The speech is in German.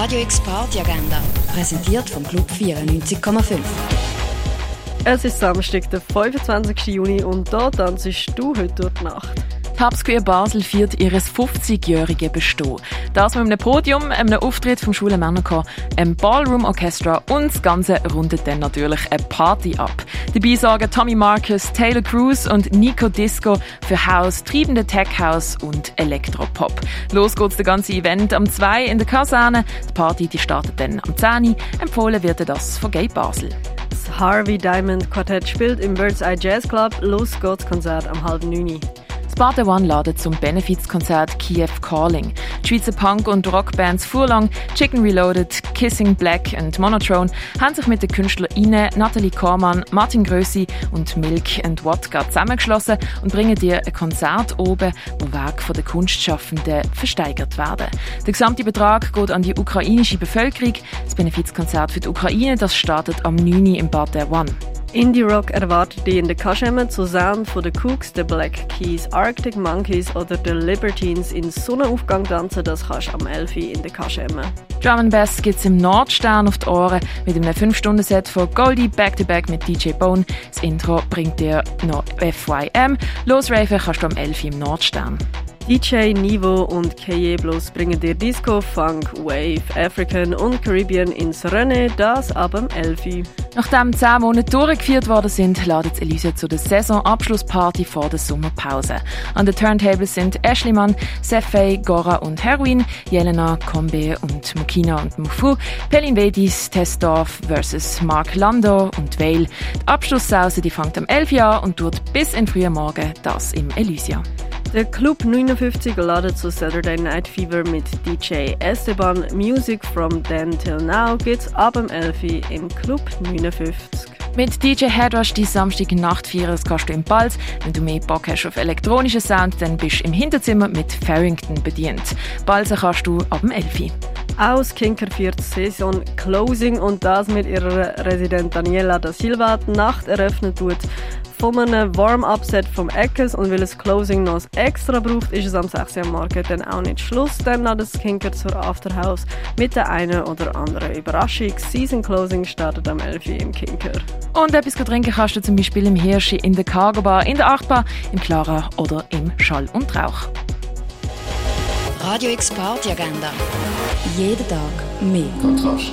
Radio X Party Agenda, präsentiert vom Club 94,5. Es ist Samstag, der 25. Juni und da tanzt du heute durch die Nacht. Square Basel feiert ihr 50-jähriges Bestehen. Das mit einem Podium, einem Auftritt vom Schule Männerchor, einem Ballroom Orchestra und das Ganze rundet dann natürlich eine Party ab. Dabei sorgen Tommy Marcus, Taylor Cruz und Nico Disco für House, triebende Tech House und Elektropop. Los geht's das ganze Event am 2 in der Kaserne. Die Party die startet dann am 10 Empfohlen wird das von Gay Basel. Das Harvey Diamond Quartett spielt im Bird's Eye Jazz Club. Los geht's Konzert am halben 9. Sparte One ladet zum Benefizkonzert Kiev Calling. Die Schweizer Punk- und Rockbands Furlong, Chicken Reloaded, Kissing Black und Monotrone haben sich mit den KünstlerInnen Nathalie Kormann, Martin Grössi und Milk and Wodka zusammengeschlossen und bringen dir ein Konzert oben, wo Werke von den Kunstschaffenden versteigert werden. Der gesamte Betrag geht an die ukrainische Bevölkerung. Das Benefizkonzert für die Ukraine das startet am 9. im Bad der One. Indie Rock erwartet dich in der Kaschemme zu Sound von The Cooks, The Black Keys, Arctic Monkeys oder The Libertines in Sonnenaufgang tanzen, das kannst du am 11 in der Kaschemme. Drum and Bass gibt's im Nordstern auf die Ohren mit einem 5-Stunden-Set von Goldie Back-to-Back mit DJ Bone. Das Intro bringt dir noch FYM. Losraven kannst du am 11 im Nordstern. DJ Nivo und Keye Blues bringen dir Disco, Funk, Wave, African und Caribbean ins Rennen, das ab dem 11. Nachdem zehn Monate durchgeführt worden sind, ladet Elise zu der Saisonabschlussparty vor der Sommerpause. An den Turntables sind Ashley Mann, Sefei, Gora und Heroin, Jelena, Kombe und Mukina und Mufu, Pelin Vedis, Testdorf vs. Mark Lando und Vale. Die Abschlusssause die fängt am 11 Uhr und tut bis in frühen Morgen das im Elysia. Der Club 59 ladet zu Saturday Night Fever mit DJ Esteban. Music from then till now geht's ab dem 11 im Club 59. Mit DJ Headrush die Samstag Nacht feiern, das kannst du im Balz. Wenn du mehr Bock hast auf elektronischen Sound, dann bist du im Hinterzimmer mit Farrington bedient. Balzen kannst du ab dem 11. Aus Kinker viert Saison Closing und das mit ihrer Resident Daniela da Silva die Nacht eröffnet wird von einem Warm-Up-Set vom Eckes und weil es Closing noch extra braucht, ist es am 6. Uhr Morgen dann auch nicht Schluss. Dann ladet das Kinker zur Afterhouse mit der einen oder anderen Überraschung. Season Closing startet am 11. Uhr im Kinker. Und etwas trinken kannst du zum Beispiel im Hirschi, in der Cargo Bar, in der Achtbar, im Clara oder im Schall und Rauch. Radio X Party Agenda. Jeden Tag mehr. Kontrast.